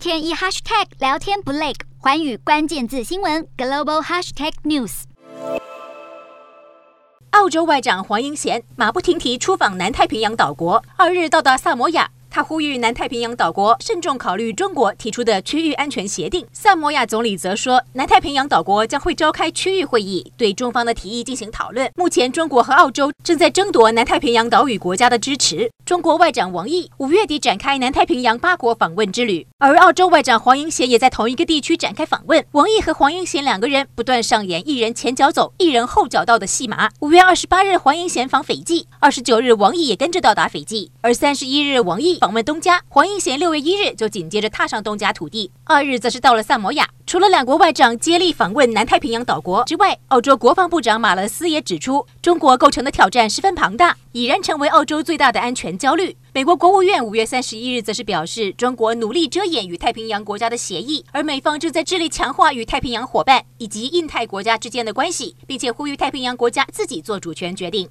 天一 hashtag 聊天不累，环宇关键字新闻 global hashtag news。澳洲外长黄英贤马不停蹄出访南太平洋岛国，二日到达萨摩亚。他呼吁南太平洋岛国慎重考虑中国提出的区域安全协定。萨摩亚总理则说，南太平洋岛国将会召开区域会议，对中方的提议进行讨论。目前，中国和澳洲正在争夺南太平洋岛屿国家的支持。中国外长王毅五月底展开南太平洋八国访问之旅，而澳洲外长黄英贤也在同一个地区展开访问。王毅和黄英贤两个人不断上演一人前脚走，一人后脚到的戏码。五月二十八日，黄英贤访斐济；二十九日，王毅也跟着到达斐济；而三十一日，王毅访问东加，黄英贤六月一日就紧接着踏上东加土地，二日则是到了萨摩亚。除了两国外长接力访问南太平洋岛国之外，澳洲国防部长马勒斯也指出，中国构成的挑战十分庞大，已然成为澳洲最大的安全焦虑。美国国务院五月三十一日则是表示，中国努力遮掩与太平洋国家的协议，而美方正在致力强化与太平洋伙伴以及印太国家之间的关系，并且呼吁太平洋国家自己做主权决定。